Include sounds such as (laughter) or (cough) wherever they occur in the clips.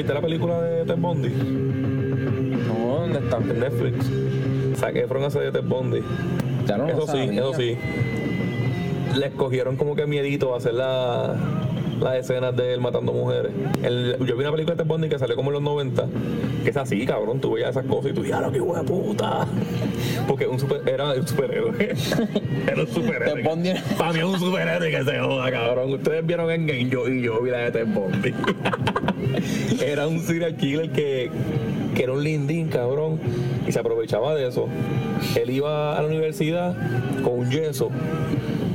¿viste la película de Ted Bundy? No, ¿dónde está? En Netflix. Saqué Efron hace de Ted Bundy. Ya no lo Eso sí, sabía. eso sí. Le escogieron como que miedito a hacer la, las escenas de él matando mujeres. El- yo vi una película de Ted Bundy que salió como en los 90, que es así, cabrón. Tú veías esas cosas y tú "Ah, qué hueá puta! (laughs) Porque un super, era un superhéroe. (laughs) era un superhéroe. Para mí es un superhéroe que se joda, cabrón. Ustedes vieron en Game yo y yo vi la de Ted Bundy. (laughs) era un serial killer que, que era un lindín, cabrón. Y se aprovechaba de eso. Él iba a la universidad con un yeso.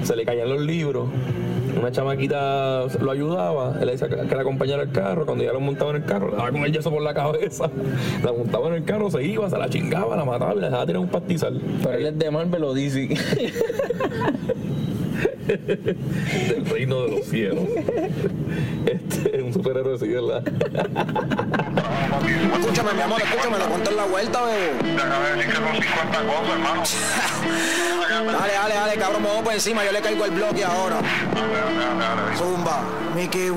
Se le caían los libros. Una chamaquita lo ayudaba, él le decía que que la acompañara al carro, cuando ya lo montaba en el carro, le daba con el yeso por la cabeza, (laughs) la montaba en el carro, se iba, se la chingaba, la mataba y la dejaba tirar un pastizal. Pero él es de Marvel o DC. (laughs) (laughs) del reino de los cielos. Este es un superhéroe, sí, ¿verdad? Escúchame, mi amor, escúchame, la cuento en la vuelta, bebo. Te acabé de decir que son 50 cosas, hermano. Dale, dale, dale, cabrón, me voy por encima, yo le caigo el bloque ahora. Zumba. Mickey?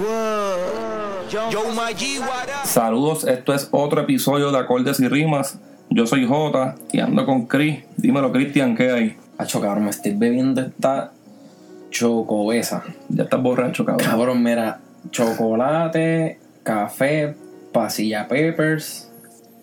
Saludos, esto es otro episodio de Acordes y Rimas. Yo soy Jota y ando con Chris. Dímelo, Cristian, ¿qué hay? Hacho, cabrón, me estoy bebiendo esta chocobesa. Ya estás borracho, cabrón. Cabrón, mira, chocolate, café, pasilla peppers.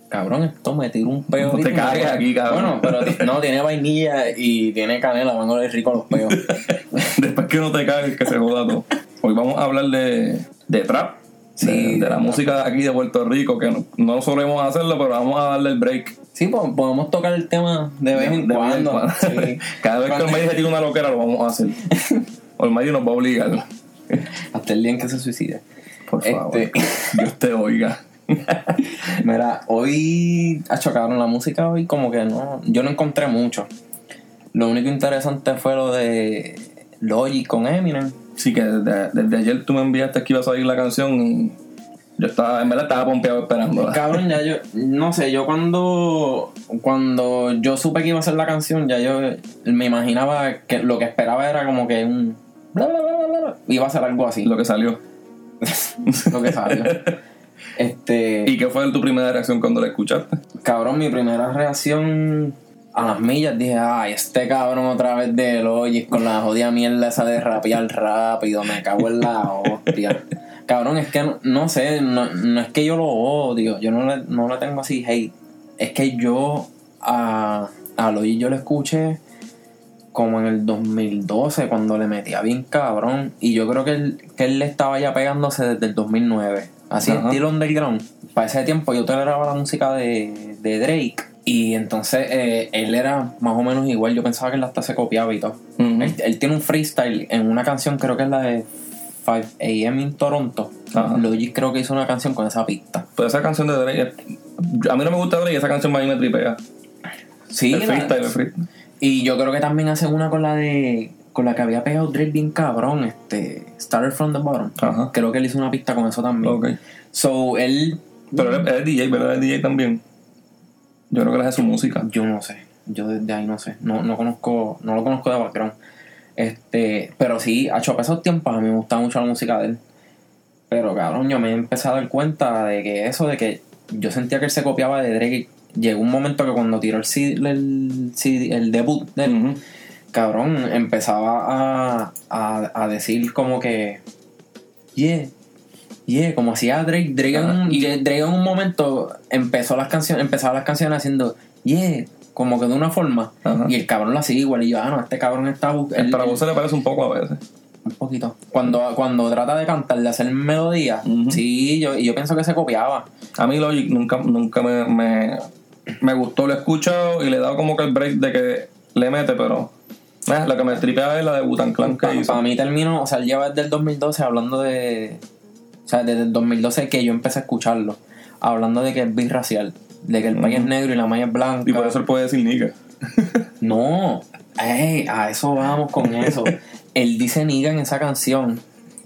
Cabrón, esto me tira un peo. No te cagues aquí, cabrón. Bueno, pero no, tiene vainilla y tiene canela, van a oler rico los peos. (laughs) Después que no te cagues, que se joda todo. Hoy vamos a hablar de, de trap. Sí, de, de la música aquí de Puerto Rico, que no, no solemos hacerlo, pero vamos a darle el break. Sí, podemos tocar el tema de vez en De cuando. cuando. Sí. (laughs) Cada vez que Cuando- medio se tira una loquera, lo vamos a hacer. O el medio nos va a obligar. Hasta el día en que se suicide. Por favor. Este- (laughs) Dios te oiga. (laughs) Mira, hoy ha chocado la música hoy como que no, yo no encontré mucho. Lo único interesante fue lo de Logic con Eminem. Sí, que desde, desde ayer tú me enviaste que iba a salir la canción y yo estaba, en verdad estaba pompeado esperando. Cabrón, ya yo, no sé, yo cuando, cuando yo supe que iba a ser la canción, ya yo me imaginaba que lo que esperaba era como que un bla bla bla bla, bla, iba a ser algo así, Lo que salió. (laughs) lo que salió. Este, ¿Y qué fue tu primera reacción cuando la escuchaste? Cabrón, mi primera reacción a las millas dije, ay, este cabrón otra vez de Logic con la jodida mierda esa de rapear rápido, me cago en la hostia. Cabrón, es que no, no sé, no, no es que yo lo odio, yo no le, no le tengo así hate. Es que yo a, a Logic yo lo escuché como en el 2012 cuando le metía bien cabrón y yo creo que él, que él le estaba ya pegándose desde el 2009 así Ajá. estilo underground para ese tiempo yo toleraba la música de, de Drake y entonces eh, él era más o menos igual yo pensaba que él hasta se copiaba y todo él, él tiene un freestyle en una canción creo que es la de 5am in Toronto Ajá. Logic creo que hizo una canción con esa pista Pues esa canción de Drake, a mí no me gusta Drake esa canción mí me tripea. sí el freestyle, el freestyle. Y yo creo que también hacen una con la de. Con la que había pegado Drake bien cabrón, este. Started from the bottom. Ajá. Creo que él hizo una pista con eso también. Ok. So, él. Pero él, es DJ, ¿verdad? Él es DJ también. Yo creo que él hace su música. Yo no sé. Yo desde ahí no sé. No, no conozco. No lo conozco de background. Este. Pero sí, a hecho esos tiempos a mí me gustaba mucho la música de él. Pero cabrón, yo me empecé a dar cuenta de que eso, de que yo sentía que él se copiaba de Drake. Llegó un momento que cuando tiró el, CD el, CD el debut de él, cabrón, empezaba a, a, a decir como que, yeah, yeah, como hacía Drake. Drake, en, un, Drake en un momento empezó las canciones, empezaba las canciones haciendo, yeah, como que de una forma. Ajá. Y el cabrón lo hacía igual. Y yo, ah, no, este cabrón está Para él- vos se le parece un poco a veces. un poquito. Cuando, cuando trata de cantar, de hacer melodía, sí, yo, y yo pienso que se copiaba. A mí Logic nunca, nunca me, me, me gustó, lo he escuchado y le he dado como que el break de que le mete, pero eh, la que me tripea es la de Butan Clan que Para mí terminó, o sea, él lleva desde el 2012 hablando de. O sea, desde el 2012 que yo empecé a escucharlo. Hablando de que es birracial. De que el país es negro y la maya es blanca. Y por eso él puede decir nigga. (laughs) No, ey, a eso vamos con eso. (laughs) él dice niga en esa canción.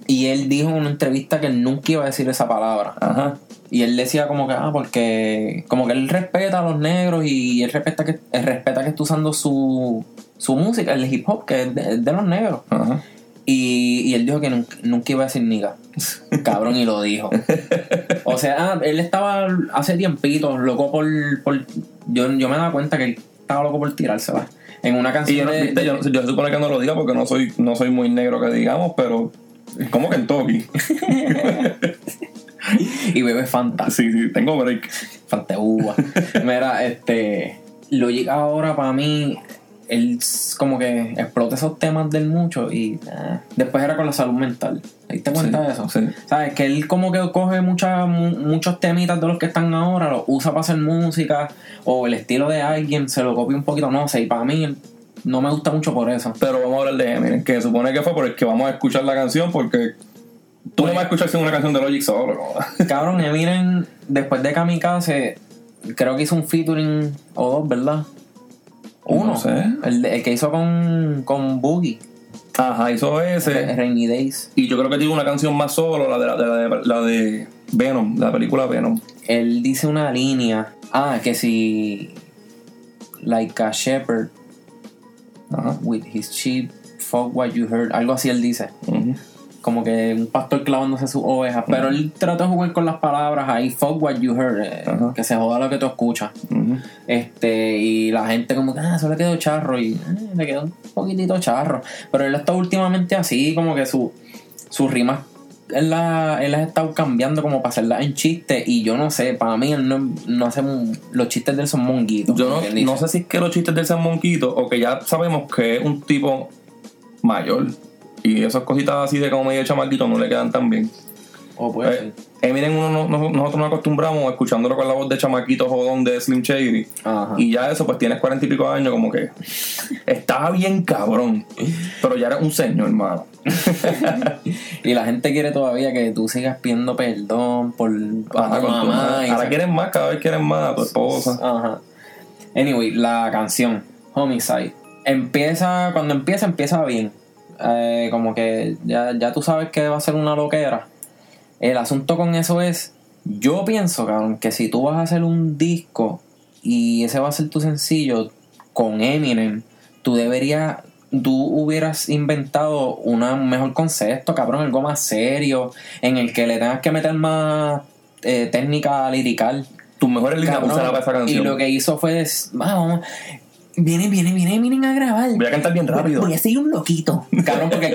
Y él dijo en una entrevista que él nunca iba a decir esa palabra. Ajá. Y él decía como que, ah, porque como que él respeta a los negros y él respeta que, él respeta que está usando su, su música, el hip hop, que es de, es de los negros. Ajá. Y, y él dijo que nunca, nunca iba a decir niga. Cabrón, y lo dijo. O sea, ah, él estaba hace tiempito loco por. por yo, yo me daba cuenta que él estaba loco por tirársela. En una Y canción. yo, no, de- viste, yo, yo se supone que no lo diga porque no soy, no soy muy negro que digamos, pero como Kentucky. (laughs) y bebe Fanta. Sí, sí, tengo break. Fanta uva. Mira, este. Logic ahora para mí. Él como que explota esos temas del mucho y eh, después era con la salud mental. ¿Te diste cuenta Sí, de eso? sí. ¿Sabes? Que él como que coge muchas mu- muchos temitas de los que están ahora, los usa para hacer música o el estilo de alguien, se lo copia un poquito, no sé. Y para mí no me gusta mucho por eso. Pero vamos a hablar de Eminem, que supone que fue por el que vamos a escuchar la canción porque tú no vas a escuchar sin una canción de Logic solo. ¿no? (laughs) Cabrón, Eminem, después de Kamikaze, creo que hizo un featuring o dos, ¿verdad? Uno. No sé. El, el que hizo con, con Boogie, Ajá, hizo ese. Rainy Days. Y yo creo que tiene una canción más solo, la de, la, de, la de, la de Venom, la película Venom. Él dice una línea. Ah, que si. Like a shepherd Ajá. with his sheep, fuck what you heard. Algo así él dice. Ujú. Como que un pastor clavándose sus ovejas. Pero él trata de jugar con las palabras ahí. Fuck what you heard. eh, que se joda lo que tú escuchas. Este, y la gente como que, ah, eso le quedó charro y eh, le quedó un poquitito charro. Pero él está últimamente así, como que su, sus rimas, él, la, él las ha estado cambiando como para hacerlas en chistes y yo no sé, para mí él no, no hace, los chistes de él son monguitos. Yo no, no sé si es que los chistes del San Monquito o que ya sabemos que es un tipo mayor. Y esas cositas así de como medio chamaquito no le quedan tan bien. O puede Eh, Eminem uno, no- no- nosotros nos acostumbramos escuchándolo con la voz de chamaquito jodón de Slim Shady. Ajá. Y ya eso, pues tienes cuarenta y pico de años, como que estaba bien cabrón. Pero ya eres un señor, hermano. (laughs) Y la gente quiere todavía que tú sigas pidiendo perdón por Ajá, tu mamá. y Ahora quieren más, cada vez quieren más a tu esposa. Ajá. Anyway, la canción Homicide empieza cuando empieza empieza bien. Eh, como que ya, ya tú sabes que va a ser una loquera. El asunto con eso es, yo pienso, cabrón, que si tú vas a hacer un disco y ese va a ser tu sencillo con Eminem, tú deberías, tú hubieras inventado una, un mejor concepto, cabrón, algo más serio, en el que le tengas que meter más eh, técnica lirical. Tus mejores líneas para esa Y lo que hizo fue, vamos, viene, viene, viene, vienen a grabar. Voy a cantar bien rápido. Voy a ser un loquito. Cabrón, porque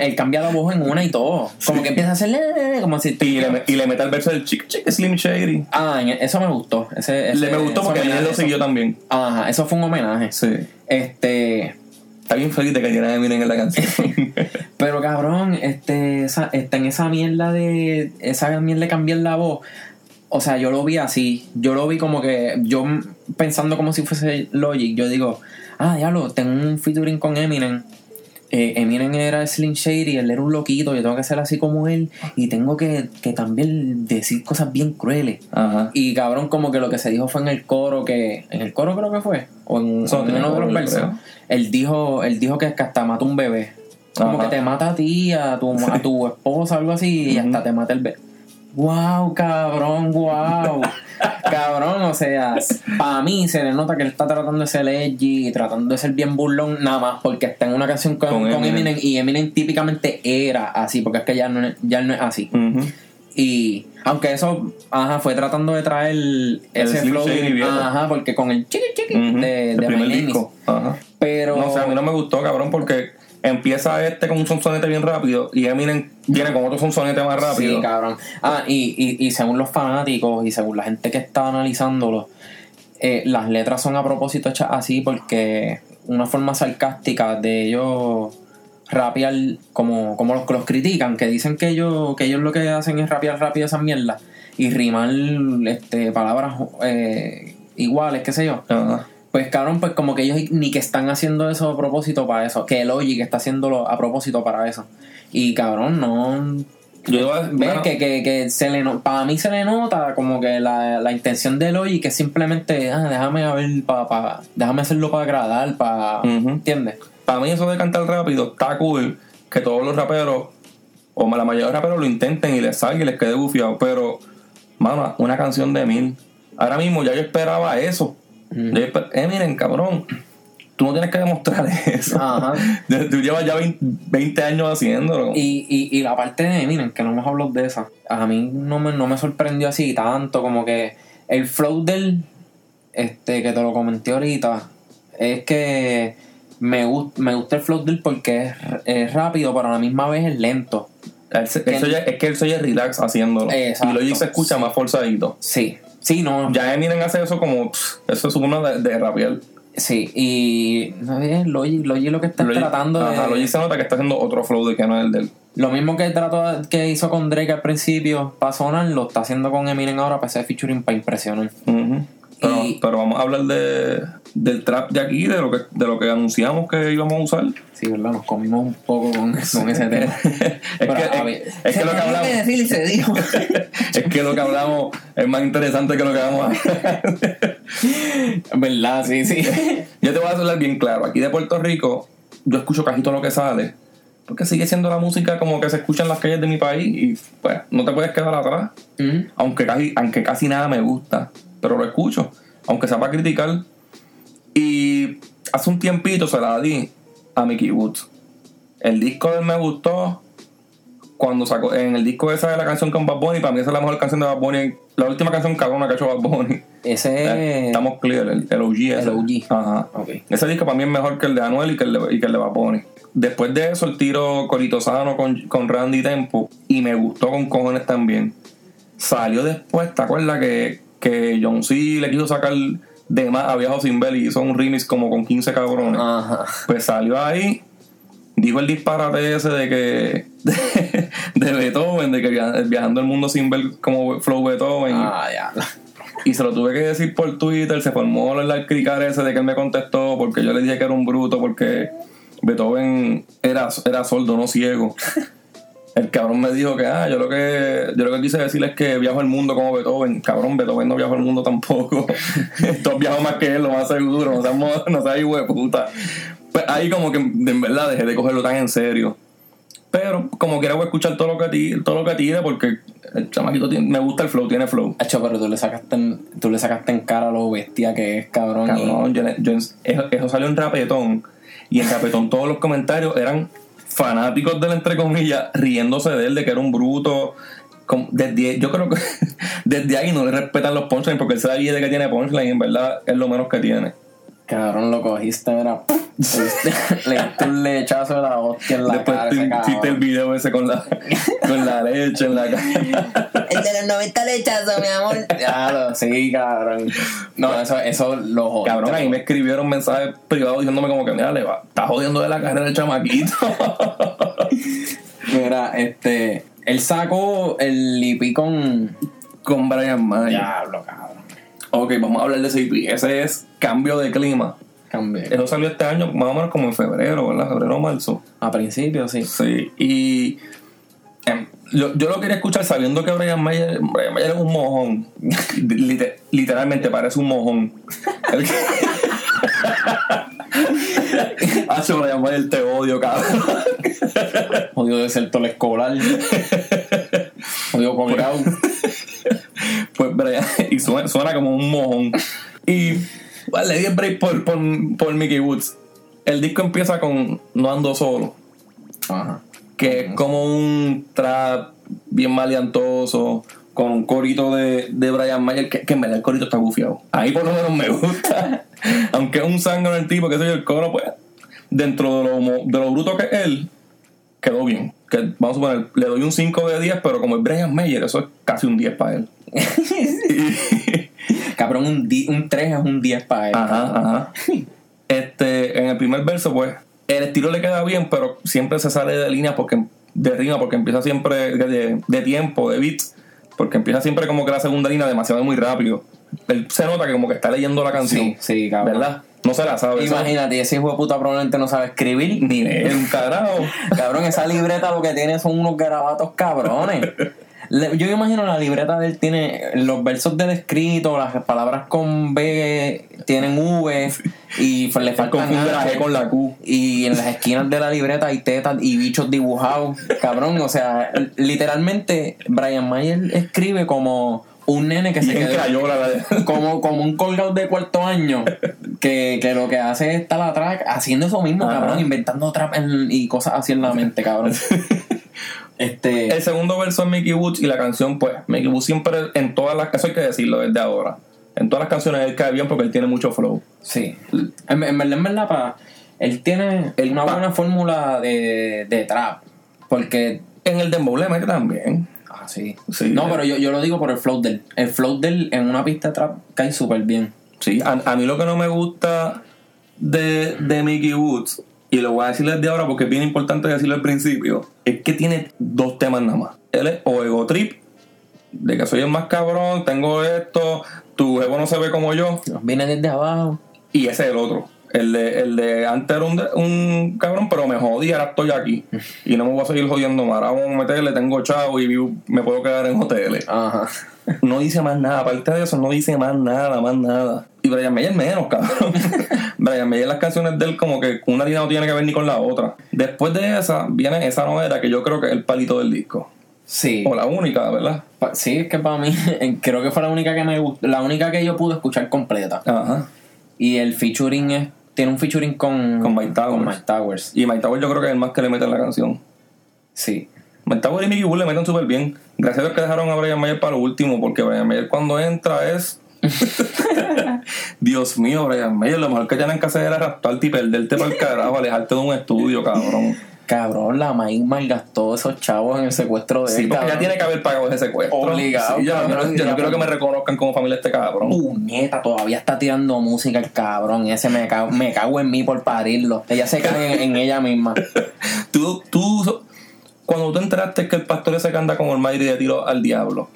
él, cambia la voz en una y todo. Como que empieza a hacer, "Eh", como si... Y le, y le mete el verso del chick chick Slim Shady. Ah, eso me gustó. Ese, ese- Le me gustó porque él lo siguió también. Ajá, eso fue un homenaje. Sí. Este... Está bien feliz de que tiene Eminem en la canción. (laughs) Pero cabrón, este, esa, está en esa mierda de. Esa mierda de cambiar la voz. O sea, yo lo vi así. Yo lo vi como que. Yo pensando como si fuese Logic. Yo digo, ah, diablo, tengo un featuring con Eminem. Eh, Eminem era Slim Shady, él era un loquito. Yo tengo que ser así como él. Y tengo que, que también decir cosas bien crueles. Ajá. Y cabrón, como que lo que se dijo fue en el coro que. En el coro creo que fue. O en, Eso o en tiene uno de los versos. Él dijo, él dijo que, que hasta mata un bebé. Como Ajá. que te mata a ti, a tu, a tu (laughs) esposa, algo así, y hasta te mata el bebé. Wow, cabrón, wow. (laughs) cabrón, o sea, para mí se le nota que él está tratando de ser edgy y tratando de ser bien burlón, nada más porque está en una canción con, Con con Eminem. Y Eminem típicamente era así, porque es que ya no, es- ya no es así. Y aunque eso, ajá, fue tratando de traer ese Slim flow, ajá, porque con el chiqui chiqui de, el de My Name. Pero No sé, a mí no me gustó, cabrón, porque empieza este con un sonsonete bien rápido y Eminem viene con otro sonsonete más rápido. Sí, cabrón. Ah, y, y, y según los fanáticos y según la gente que está analizándolo, eh, las letras son a propósito hechas así porque una forma sarcástica de ellos rapear como, como los que los critican, que dicen que ellos, que ellos lo que hacen es rapear rápido esas mierdas y rimar este, palabras eh, iguales, qué sé yo. Pues cabrón, pues como que ellos ni que están haciendo eso a propósito para eso, que Logic está haciéndolo a propósito para eso. Y cabrón, no, Yo iba a- Ves bueno, que, que, que se le no- para mí se le nota como que la, la intención de Logic es simplemente, ah, déjame a ver, pa, pa- déjame hacerlo para agradar, para, Ujú. ¿entiendes? para mí eso de cantar rápido está cool que todos los raperos o la mayoría de los raperos lo intenten y les salga y les quede bufiado pero mano una canción de mil ahora mismo ya yo esperaba eso Mm. Yo esper- Eminem cabrón tú no tienes que demostrar (laughs) eso. Ajá. Tú llevas ya 20, 20 años haciéndolo. Y, y, y la parte de, miren, que no hemos hablado de esa, a mí no me, no me sorprendió así tanto, como que el flow del, este, que te lo comenté ahorita, es que me, gust- me gusta el flow del porque es, es rápido, pero a la misma vez es lento. Él se oye- es que él se oye relax haciéndolo. Exacto. Y Logic se escucha más forzadito. Sí, sí, no, Ya Eminem hace eso como. pff, eso es uno de, de sí, y no es Logic, Logic lo que está Logic- tratando ajá, de... Logic se nota que está haciendo otro flow de que no es el del. Lo mismo que trató que hizo con Drake al principio para sonar, lo está haciendo con Eminem ahora para hacer featuring para impresionar. Ujú. Pero, Y- pero vamos a hablar de, del trap de aquí, de lo que de lo que anunciamos que íbamos a usar. Sí, ¿verdad? Nos comimos un poco con, con ese tema. (laughs) es, que, es, que lo que hablamos. (laughs) es que lo que hablamos es más interesante que lo que vamos a (laughs) ¿Verdad? Sí, sí. Yo te voy a hablar bien claro. Aquí de Puerto Rico, yo escucho casi todo lo que sale. Porque sigue siendo la música como que se escucha en las calles de mi país y pues no te puedes quedar atrás. Aunque casi, aunque casi nada me gusta. Pero lo escucho. Aunque sea para criticar. Y hace un tiempito se la di a Mickey Woods. El disco de él me gustó. Cuando sacó, en el disco esa de la canción con Bad Bunny, para mí esa es la mejor canción de Bad Bunny. La última canción cabrona que ha hecho Bad Bunny. Ese. Estamos clear, el, el OG ese. El OG. Ajá. Ese disco para mí es mejor que el de Anuel y que el de, y que el de Bad Bunny. Después de eso, el tiro Corito Sano con, con Randy Tempo. Y me gustó con cojones también. Salió después, ¿te acuerdas que, que John C. le quiso sacar de más a Viajo Sin Ver y hizo un remix como con 15 cabrones? Ajá. Pues salió ahí, dijo el disparate ese de que. de, (laughs) de Beethoven, de que via- viajando el mundo sin ver como Flow Beethoven. y- Ah, ya. y se lo tuve que decir por Twitter, se formó el cricar ese de que él me contestó porque yo le dije que era un bruto porque Beethoven era, era sordo, no ciego. El cabrón me dijo que, ah, yo lo que yo lo que quise decir es que viajo el mundo como Beethoven. Cabrón, Beethoven no viajó el mundo tampoco. (laughs) Tú has viajado más que él, lo más seguro. No seas, no seas hijo de puta. Pues ahí como que en verdad dejé de cogerlo tan en serio. Pero como quiera voy a escuchar todo lo que tire, todo lo que tire porque el chamaquito tiene- me gusta el flow, tiene flow. Hacho, pero tú le sacaste en, tú le sacaste en cara lo bestia que es, cabrón. y- Cabrón, yo, yo- eso, eso salió en Rapetón. Y en Rapetón todos los comentarios eran fanáticos del entre comillas, riéndose de él, de que era un bruto. Desde, yo creo que (laughs) desde ahí no le respetan los punchlines porque él sabe de que tiene punchline y en verdad es lo menos que tiene. Cabrón, lo cogiste, mira. (laughs) le diste un lechazo de la hostia en la Después cara. hiciste el video ese con la, con la leche en la cara. (laughs) El de los 90 lechazos, mi amor. Lo, sí, cabrón. No, eso, eso lo jodiste. Cabrón, ahí me escribieron mensajes privados diciéndome como que, mira, le va, está jodiendo de la carrera del chamaquito. Mira, este. Él sacó el IP con. con Brian Mayer. Diablo, cabrón. Ok, vamos a hablar de ese IP. Ese es cambio de clima. Cambié. Eso salió este año más o menos como en febrero, ¿verdad? Febrero o marzo. A principio, sí. Sí. Y em, yo, yo lo quería escuchar sabiendo que Brian Mayer, Brian Mayer es un mojón. (laughs) Lite- literalmente parece un mojón. El que- (laughs) Hacho, Brian Mayer, te odio, cabrón. Jodido de ser todo el escolar. Jodido colgado. (laughs) Pues Brian, y suena, suena como un mojón. Y le di el break por, por, por Mickey Woods. El disco empieza con No Ando Solo. Ajá. que es como un trap bien maleantoso, con un corito de, de Brian Mayer, que, que en verdad el corito está bufiado. Ahí por lo menos me gusta. (laughs) Aunque es un sangre el tipo, que soy el coro, pues, dentro de lo, de lo bruto que es él, quedó bien. Que vamos a suponer, le doy un 5 de 10, pero como es Brian Mayer, eso es casi un 10 para él. (laughs) Cabrón, un, di- un 3 es un 10 para él. Ajá, ajá. (laughs) Este, en el primer verso, pues, el estilo le queda bien, pero siempre se sale de línea porque de rima, porque empieza siempre de, de- tiempo, de beats, porque empieza siempre como que la segunda línea demasiado muy rápido. Él se nota que como que está leyendo la canción. Sí, sí, cabrón. ¿Verdad? No se la sabe. Imagínate, ese hijo de puta probablemente no sabe escribir. Ni leer un carajo. (laughs) Cabrón, esa libreta lo que tiene son unos garabatos cabrones. (laughs) Le- Yo me imagino la libreta de él tiene los versos del escrito, las palabras con B tienen V y f- le faltan la. G con la Q. Y en las esquinas de la libreta hay tetas y bichos dibujados. Cabrón, o sea, literalmente Brian Mayer escribe como un nene que se quedó crayola como, como un colgado de cuarto año que, que lo que hace es estar atrás haciendo eso mismo, Ajá. cabrón, inventando trap en- y cosas así en la mente, cabrón. (laughs) este. El segundo verso es Mickey Woods y la canción, pues, Mickey Woods siempre en todas las eso hay que decirlo desde ahora. En todas las canciones él cae bien porque él tiene mucho flow. Sí. En, en verdad, en verdad, pa, él tiene El una pa- buena fórmula de, de trap. Porque. En el Dembow le mete también. Ah, sí. Sí. no, pero yo, yo lo digo por el flow del. El flow del en una pista de trap cae súper bien. Sí, a, a mí lo que no me gusta de, de Mickey Woods, y lo voy a decir desde ahora porque es bien importante decirlo al principio, es que tiene dos temas nada más. Él es o ego trip, de que soy el más cabrón, tengo esto, tu ego no se ve como yo, Viene desde abajo. y ese es el otro. El de, el de antes era un, de- un cabrón, pero me jodí, ahora estoy aquí. (laughs) Y no me voy a seguir jodiendo más. Ahora vamos a meterle, tengo chavo y me puedo quedar en hoteles. Ajá. No dice más nada, aparte de eso, no dice más nada, más nada. Y Brian Mayer menos, cabrón. (laughs) Brian Mayer, las canciones de él, como que una línea no tiene que ver ni con la otra. Después de esa, viene esa novela que yo creo que es el palito del disco. Sí. O la única, ¿verdad? Pa- Sí, es que para mí, (laughs) creo que fue la única que me gustó, la única que yo pude escuchar completa. Ajá. Y el featuring es, tiene un featuring con, Con Mike Towers. con Mike Towers. Y Mike Tower yo creo que es el más que le mete en la canción. Sí. Mike Tower y Mickey Wood le meten súper bien. Gracias a Dios que dejaron a Brian Mayer para lo último, porque Brian Mayer cuando entra es. (laughs) Dios mío, Brian Mayer, lo mejor que tienen que hacer es arrastrarte y perderte para el carajo, alejarte de un estudio, cabrón. Cabrón, la Mike malgastó esos chavos en el secuestro de Sí, él, porque cabrón. ya tiene que haber pagado ese secuestro. Obligado, Sí, yo, no cabrón, quiero- yo no ya, quiero que me reconozcan como familia este cabrón. Puñeta, todavía está tirando música el cabrón. Ese me cago, me cago en mí por parirlo. Ella se cae en, en ella misma. (laughs) Tú, tú, cuando tú enteraste que el pastor ese que anda con Almighty de tiro al diablo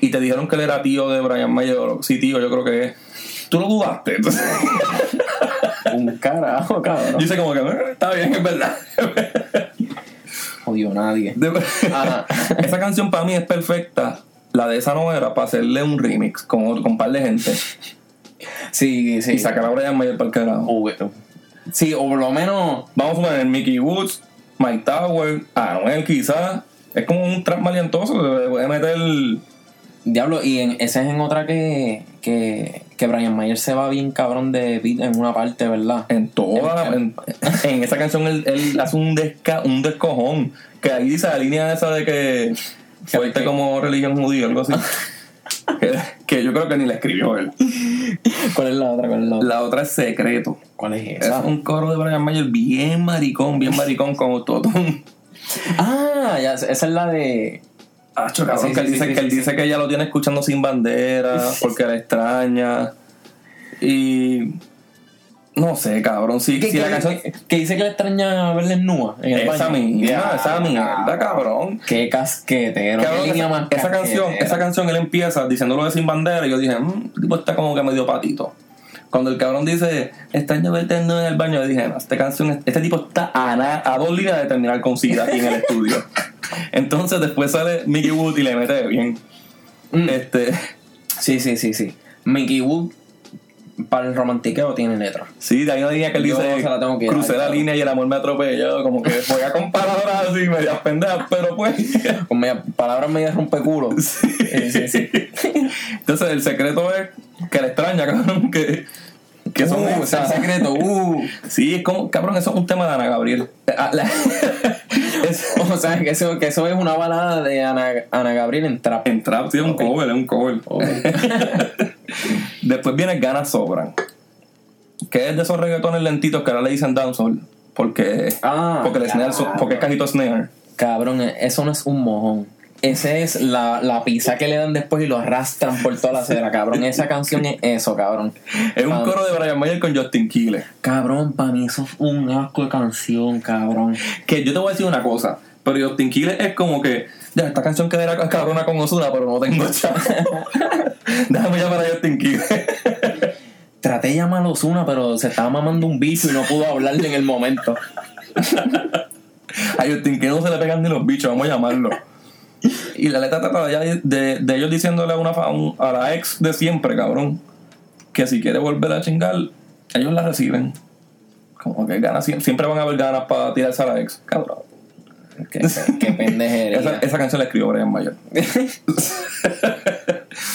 y te dijeron que él era tío de Brian Mayer, sí, tío, yo creo que es. Tú lo dudaste. Entonces, (laughs) Un carajo, cabrón. yo sé como que "Eh, está bien, es verdad. Odio a nadie. De- Ajá. esa canción para mí es perfecta, la de esa novela, para hacerle un remix con, con un par de gente Sí, sí. y sacar a Brian Mayer para el carajo. O- Sí, o por lo menos. Vamos a poner Mickey Woods, Mike Tower, Anuel quizás. Es como un trap malientoso, le puede meter... Diablo, y en, esa es en otra que, que, que Brian Mayer se va bien cabrón de beat en una parte, ¿verdad? En toda la- en, en esa canción él, él (laughs) hace un, desca, un descojón. Que ahí dice la línea esa de que fuerte como religión judía, algo así. (laughs) que, que yo creo que ni la escribió él. ¿Cuál es la otra? ¿Cuál es la otra? La otra es secreto. ¿Cuál es Es esa? un coro de Brian Mayer bien maricón, bien maricón con autotune. Ah, ya, esa es la de. Acho, cabrón, Sí, que él sí, dice, sí, que, él dice que ella lo tiene escuchando sin bandera porque la extraña. Y. No sé, cabrón. Que, si la que- canción. que- que dice que le extraña verle en nua en el Esa baño. mierda, esa mierda, cabrón. Qué casquetero. Cabrón, qué línea esa, más esa canción, esa canción él empieza diciéndolo de sin bandera y yo dije, mmm, tipo está como que medio patito. Cuando el cabrón dice, extraño verte en el baño, yo dije, no, esta canción, este tipo está a, na- a dos líneas de terminar con SIDA aquí en el estudio. (laughs) Entonces después sale Mickey Wood y le mete bien. Mm. Este, Sí, sí, sí, sí. Mickey Wood para el romantiqueo tiene letra. sí, ahí una línea que él Yo dice, la tengo que dar, crucé la claro. línea y el amor me atropelló, como que voy a comparar así, medias pendejas, pero pues... (laughs) Con palabras medio rompeculo. Sí, sí, sí. (laughs) Entonces el secreto es que le extraña, cabrón, que, que son Uh, o sea, secreto. Uh. (laughs) Sí, es como, cabrón, eso es un tema de Ana Gabriel. Ah, (laughs) O sea, que eso, que eso es una balada de Ana, Ana Gabriel en trap. en trap, sí, es un cover, es un cover. (laughs) Después viene Ganas Sobran. Que es de esos reggaetones lentitos que ahora le dicen dancehall. Porque, Ah, porque, el snare, porque es cajito snare. Cabrón, eso no es un mojón. Ese es la, la pizza que le dan después y lo arrastran por toda la acera, cabrón. Esa canción es eso, cabrón. Es un coro de Brian Mayer con Justin Quiles. Cabrón, para mí eso es un asco de canción, cabrón. Que yo te voy a decir una cosa. Pero Justin Quiles es como que, ya, esta canción quedará cabrona con Osuna, pero no tengo chavo. (laughs) Déjame llamar a Justin Quiles. Traté de llamar a Ozuna, pero se estaba mamando un bicho y no pudo hablarle en el momento. A Justin que no se le pegan ni los bichos, vamos a llamarlo. (laughs) Y la letra trata de, de- de ellos diciéndole a, una, a la ex de siempre, cabrón, que si quiere volver a chingar, ellos la reciben. Como que ganas, siem- siempre van a haber ganas para tirarse a la ex, cabrón. Qué, qué pendejería. (laughs) Esa, esa canción la escribió Brian Mayer. (laughs)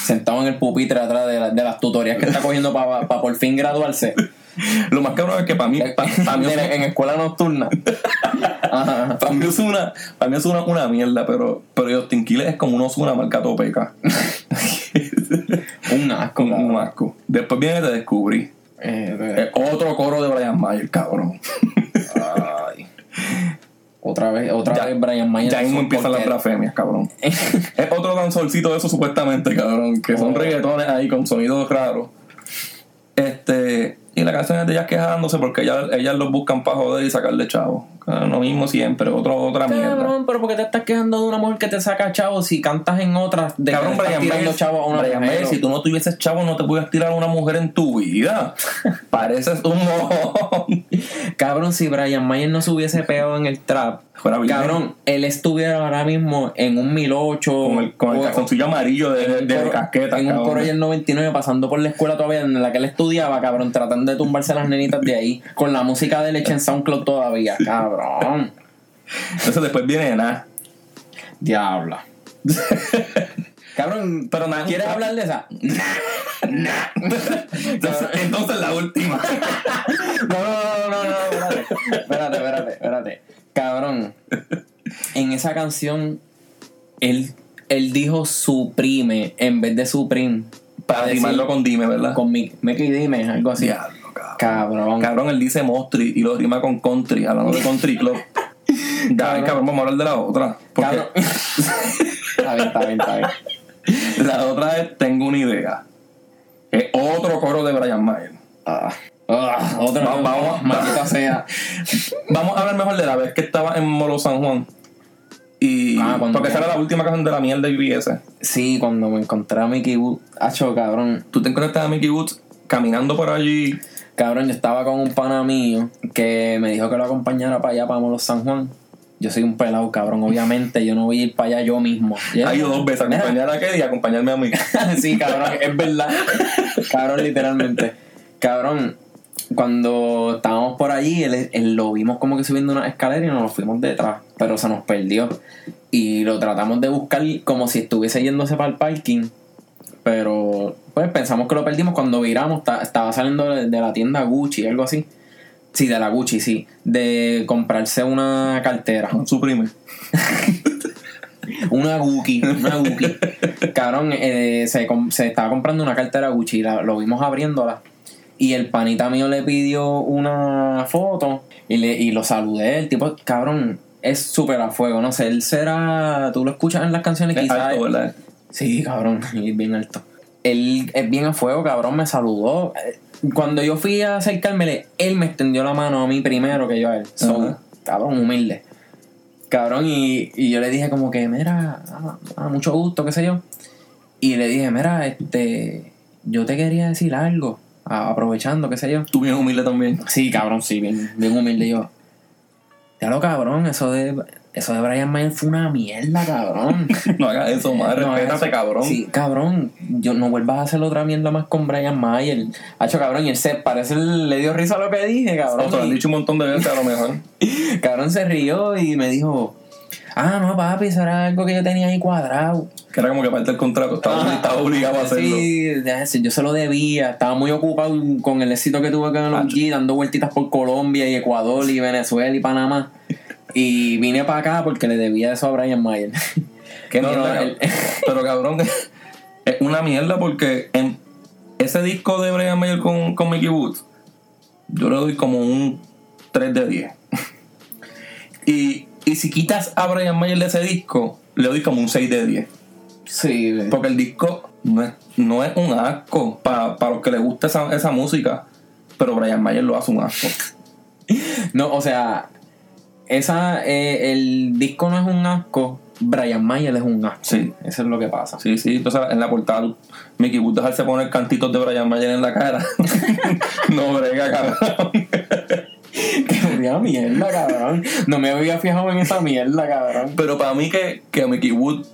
Sentado en el pupitre atrás de, la- de las tutorías que está cogiendo para por fin graduarse. Lo más cabrón es que para mí, para mí, en, en escuela nocturna. Ajá. (laughs) para mí es una, para mí es una, una mierda, pero, pero Justin Quiles es como uno una marca topeca. (laughs) Un asco. Un cabrón. asco. Después viene Te Descubrí. Eh, eh, Es otro coro de Brian Mayer, cabrón. ay. Otra vez, otra Ya- vez Brian Mayer. Ya mismo empiezan las blasfemias, cabrón. (laughs) es otro danzolcito de eso supuestamente, cabrón. Que son Oh. reggaetones ahí con sonidos raros. Este. Y la canción es de ellas quejándose porque ellas, ellas los buscan para joder y sacarle chavo. Ah, Lo mismo siempre, otro, otra mierda. Cabrón, pero ¿por qué te estás quejando de una mujer que te saca chavo si cantas en otras de Cabrón, que estás tirando Mayer, chavo a una Brian mujer? Si tú no tuvieses chavo, no te pudieras tirar a una mujer en tu vida. (laughs) Pareces un mojón. Cabrón, si Brian Mayer no se hubiese pegado en el trap, cabrón, él estuviera ahora mismo en un 1008 Con el, con el calzoncillo amarillo de, de, de Coro- casqueta. en un cabrón. Corolla 99 pasando por la escuela todavía en la que él estudiaba, cabrón, tratando de tumbarse las nenitas de ahí con la música de leche en SoundCloud todavía, cabrón. Entonces después viene nada. Diabla. (laughs) cabrón, Pero nada. ¿quieres hablar de esa? Entonces, entonces la última. No, no, no, no, no, espérate. Espérate, espérate, espérate. Cabrón. En esa canción, él, él dijo suprime en vez de supreme. Para rimarlo con dime, ¿verdad? Con mi, Mickey Dime, algo así. Diablo, cabrón. Cabrón. Cabrón, él dice Mostri y lo rima con country, hablando (laughs) de country club. Ya, cabrón, vamos a hablar de la otra. Porque Cabrón. (laughs) está bien, está bien, está bien. la otra es Tengo una idea. Es otro coro de Brian Mayer. Ah, ah, otra Vamos, vamos. maldita sea. Vamos a hablar mejor de la vez que estaba en Molo San Juan. Y Ah, porque esa era la última canción de la mierda de BBS. Sí, cuando me encontré a Mickey Wood, hacho, cabrón. Tú te encuentras a Mickey Woods caminando por allí. Cabrón, yo estaba con un pana mío que me dijo que lo acompañara para allá, para Molos San Juan. Yo soy un pelado, cabrón. Obviamente, yo no voy a ir para allá yo mismo. Ha ido dos veces, acompañar a Kelly y acompañarme a mí. (laughs) sí, cabrón, es verdad. cabrón, literalmente. Cabrón, cuando estábamos por allí, él, él lo vimos como que subiendo una escalera y nos lo fuimos detrás, pero se nos perdió. Y lo tratamos de buscar como si estuviese yéndose para el parking. Pero pues pensamos que lo perdimos cuando viramos, ta- estaba saliendo de, la tienda Gucci, algo así. Sí, de la Gucci, sí. De comprarse una cartera. Suprime. (laughs) Una Gucci, una Gucci. Cabrón, eh, se, se estaba comprando una cartera Gucci, la- lo vimos abriéndola. Y el panita mío le pidió una foto y, le, y lo saludé. El tipo, cabrón, es súper a fuego. No sé, él será. Tú lo escuchas en las canciones, Es quizás. alto, ¿verdad? Sí, cabrón, (laughs) es bien alto. Él es bien a fuego, cabrón, me saludó. Eh, Cuando yo fui a acercármele, él me extendió la mano a mí primero que yo a él. So, cabrón, humilde. Cabrón, y, y yo le dije como que, mira, ah, ah, mucho gusto, qué sé yo. Y le dije, mira, este, yo te quería decir algo, aprovechando, qué sé yo. Tú bien humilde también. Sí, cabrón, sí, bien, bien humilde yo. Ya lo cabrón, eso de, eso de Brian Mayer fue una mierda, cabrón. (laughs) No hagas eso, madre. No, Respétate, eso- cabrón. Sí, cabrón. Yo no vuelvas a hacer otra mierda más con Brian Mayer. Hacho, cabrón, y él se parece, le dio risa a lo que dije, cabrón. O te lo han Y- dicho un montón de veces a lo mejor. (laughs) cabrón se rió y me dijo, ah, no, papi, eso era algo que yo tenía ahí cuadrado. Que era como que parte del contrato. Estaba, estaba obligado a hacerlo. Sí, yo se lo debía. Estaba muy ocupado con el éxito que tuve con el Macho. OG, dando vueltitas por Colombia y Ecuador y Venezuela y Panamá. Y vine para acá porque le debía eso a Brian Mayer. (laughs) Qué No, mierda, no, el- (laughs) Pero cabrón, es una mierda porque en ese disco de Brian Mayer con, con Mickey Woods, yo le doy como un 3 de 10. (laughs) Y, y si quitas a Brian Mayer de ese disco, le doy como un 6 de 10. sí, Porque el disco no es, no es un asco para los que les gusta esa, esa música, pero Brian Mayer lo hace un asco. (laughs) No, o sea, esa, eh, el disco no es un asco, Brian Mayer es un asco. Sí. Eso es lo que pasa. Sí, sí, entonces en la portada Mickey Woods dejarse poner cantitos de Brian Mayer en la cara. (laughs) no brega, cabrón. (laughs) Mierda, cabrón. No me había fijado en esa mierda, cabrón. Pero para mí que, que Mickey Wood,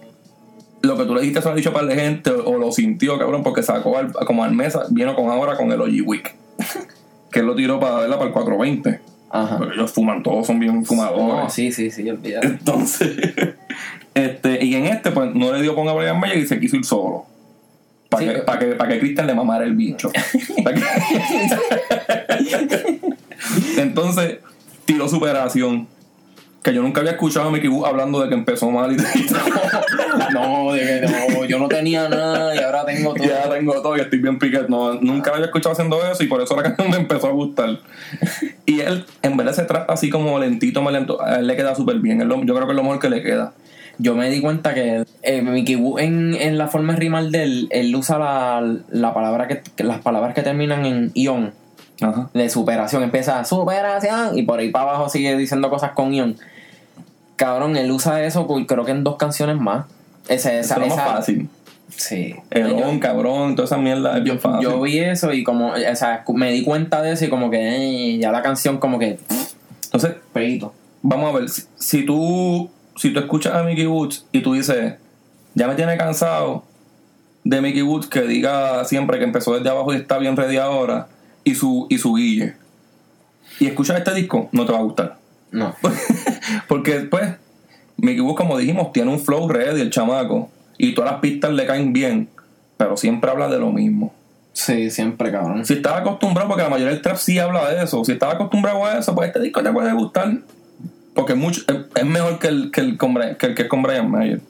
lo que tú le dijiste se lo ha dicho para la gente, o lo sintió, cabrón, porque sacó al- como al mesa, vino con ahora con el OG (laughs) que él lo tiró para verla para el 420. Ajá. Porque ellos fuman, todos son bien fumadores. No, sí, sí, sí, olvídate. Entonces, (laughs) este, y en este, pues no le dio con a Brian Mayer y se quiso ir solo. Para Sí. que, pa' que, pa' que Cristian le mamara el bicho. (laughs) Entonces, tiró superación. Que yo nunca había escuchado a Mickey Wood hablando de que empezó mal y, (laughs) No, de que no, yo no tenía nada y ahora tengo todo. ya tengo todo y estoy bien piquet. No, nunca lo había escuchado haciendo eso y por eso la (laughs) canción me empezó a gustar. Y él, en verdad, se trata así como lentito, más lento. A él le queda súper bien. Lo- yo creo que es lo mejor que le queda. Yo me di cuenta que eh, Mickey Wu en, en la forma de rimar de él, él usa la, la palabra que- las palabras que terminan en ion Ajá. de superación. Empieza superación y por ahí para abajo sigue diciendo cosas con ion. Cabrón, él usa eso creo que en dos canciones más. Ese, Eso esa, es lo más esa- fácil. Sí. El Yo- on, cabrón, toda esa mierda es bien fácil. yo vi eso y como, o sea, me di cuenta de eso y como que eh, ya la canción como que Entonces, peito. vamos a ver, si, si tú si tú escuchas a Mickey Woods y tú dices, ya me tiene cansado de Mickey Woods que diga siempre que empezó desde abajo y está bien ready ahora, y su, y su guille. Y escuchas este disco, no te va a gustar. No. (laughs) Porque pues, Mickey Woods, como dijimos, tiene un flow ready, el chamaco, y todas las pistas le caen bien, pero siempre habla de lo mismo. Sí, siempre, cabrón. Si estás acostumbrado, porque la mayoría del trap sí habla de eso, si estás acostumbrado a eso, pues este disco te puede gustar. Porque es, mucho, es, es mejor que el que, el con que el que es con Brian Mayer.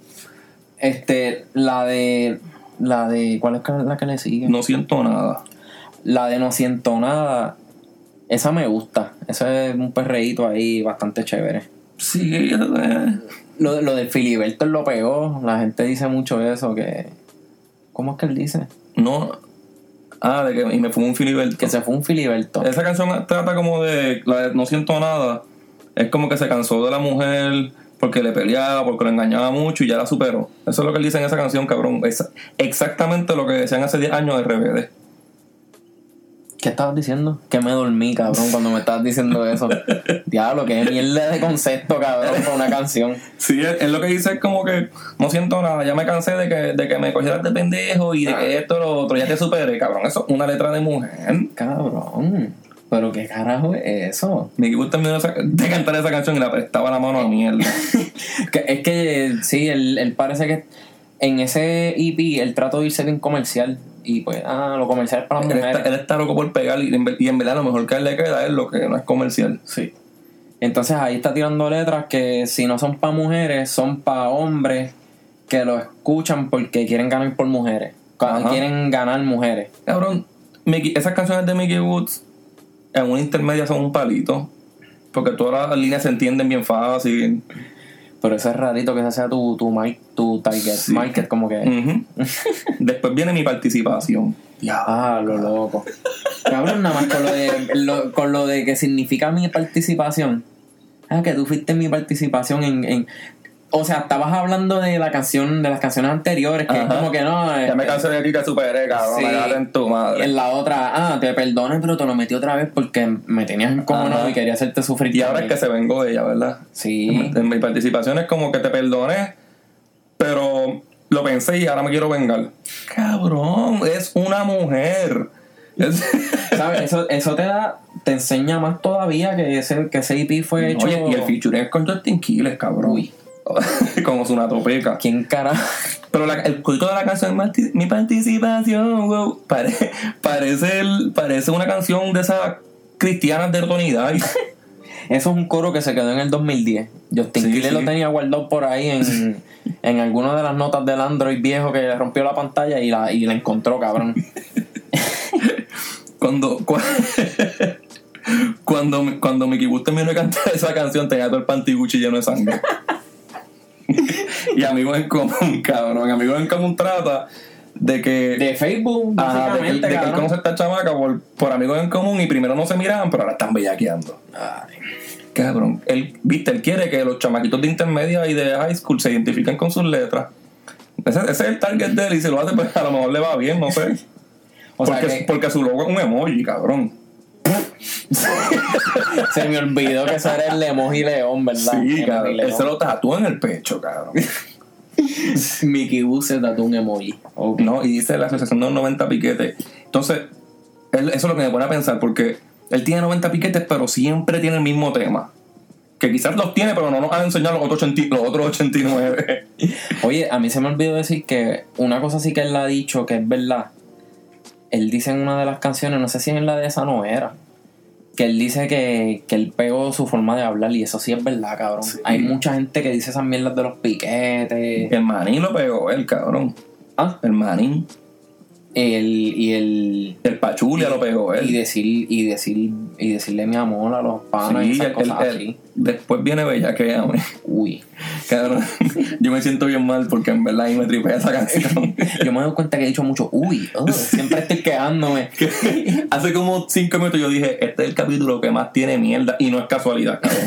Este, la de. La de. ¿Cuál es la que le sigue? No siento nada. La de No Siento Nada. Esa me gusta. Ese es un perreíto ahí bastante chévere. Sí, Lo, lo del Filiberto lo pegó. La gente dice mucho eso. Que. ¿Cómo es que él dice? no. Ah, de que y me fumó un Filiberto. Que se fue un Filiberto. Esa canción trata como de, la de No siento nada. Es como que se cansó de la mujer porque le peleaba, porque lo engañaba mucho y ya la superó. Eso es lo que él dice en esa canción, cabrón. Es exactamente lo que decían hace 10 años de RBD. ¿Qué estabas diciendo? Que me dormí, cabrón, cuando me estabas diciendo eso. (laughs) Diablo, qué mierda de concepto, cabrón, para una canción. Sí, él lo que dice es como que no siento nada, ya me cansé de que, de que me cogieras de pendejo y de que esto, lo otro, ya te superé, cabrón. Eso es una letra de mujer. Cabrón. Pero qué carajo es eso. Terminó esa- de cantar esa canción y le prestaba la mano a mierda. (laughs) Es que sí, él, él parece que en ese EP él trató de irse bien comercial. Y pues, ah, lo comercial es para las él, está, mujeres. él está loco por pegar y en, ver- y en verdad lo mejor que él le queda es lo que no es comercial. Sí. Entonces ahí está tirando letras que si no son para mujeres, son para hombres que lo escuchan porque quieren ganar por mujeres. Ajá. Quieren ganar mujeres. Cabrón, Mickey- esas canciones de Mickey Woods en una intermedia son un palito. Porque todas las líneas se entienden bien fácil. Pero eso es rarito que ese sea tu, tu, mic- tu target Sí. market, como que. (laughs) Después viene mi participación. Ah, lo loco. Cabrón, nada más con lo, de, lo- con lo de que significa mi participación. Ah, que tú fuiste mi participación en. en- o sea, estabas hablando de la canción, de las canciones anteriores, que es como que no. Ya me este, cansé de ti, te superé, cabrón. Sí. Me en tu Y madre. en la otra, ah, te perdoné, pero te lo metí otra vez porque me tenías incómodo y quería hacerte sufrir. Y ahora es que se vengó ella, ¿verdad? Sí. En mi participación es como que te perdoné, pero lo pensé y ahora me quiero vengar. Cabrón, es una mujer. Es- (laughs) ¿Sabes? Eso, eso te da, te enseña más todavía que ese, que ese EP fue hecho. Oye, y el featuring es con Justin Quiles, cabrón. Uy. (laughs) como su topeca. ¿Quién carajo? Pero la- el culto de la canción "Marti- Mi participación, wow, pare- parece, el- parece una canción de esas cristianas de oportunidad. (laughs) Eso es un coro que se quedó en el 2010. Justin Sí, sí. lo tenía guardado por ahí en, (laughs) en alguna de las notas del Android viejo que rompió la pantalla y la, y la encontró, cabrón. Cuando, cu- cuando, cuando Mickey Wood terminó de cantar esa canción, tenía todo el pantiguchi lleno de sangre. (laughs) y amigos en común, (laughs) cabrón. Amigos en común trata de que. De Facebook, de que, de que él conoce a esta chamaca por, por amigos en común y primero no se miraban, pero ahora están bellaqueando. Ay. Cabrón, él, viste, él quiere que los chamaquitos de intermedia y de high school se identifiquen con sus letras. Ese, ese es el target de él y si lo hace, pues a lo mejor le va bien, no sé. (laughs) O sea porque, que porque su logo es un emoji, cabrón. (laughs) se me olvidó que ese era el emoji león, ¿verdad? Sí, cabrón. Él se lo tatuó en el pecho, cabrón. (laughs) Mickey Boo se tatuó un emoji. No, y dice la asociación de los 90 piquetes. Entonces, él- eso es lo que me pone a pensar, porque él tiene 90 piquetes, pero siempre tiene el mismo tema. que quizás los tiene, pero no nos han enseñado los otros, 80 los otros 89. (laughs) Oye, a mí se me olvidó decir que una cosa sí que él ha dicho que es verdad. Él dice en una de las canciones, no sé si en la de esa no era, que él dice que, que él pegó su forma de hablar y eso sí es verdad, cabrón. Hay mucha gente que dice esas mierdas de los piquetes. el manín lo pegó, el cabrón. Ah, El manín. El, y el El pachulia lo pegó él. y decir y decir y decirle mi amor a los panas y esas el- cosas el- así. después viene Bellaqueame. Uy. (laughs) Cabrón, yo me siento bien mal porque en verdad ahí me tripea esa canción. (laughs) Yo me doy cuenta que he dicho mucho uy, ugh, siempre estoy quejándome. (laughs) Que Hace como cinco minutos yo dije, este es el capítulo que más tiene mierda y no es casualidad, cabrón.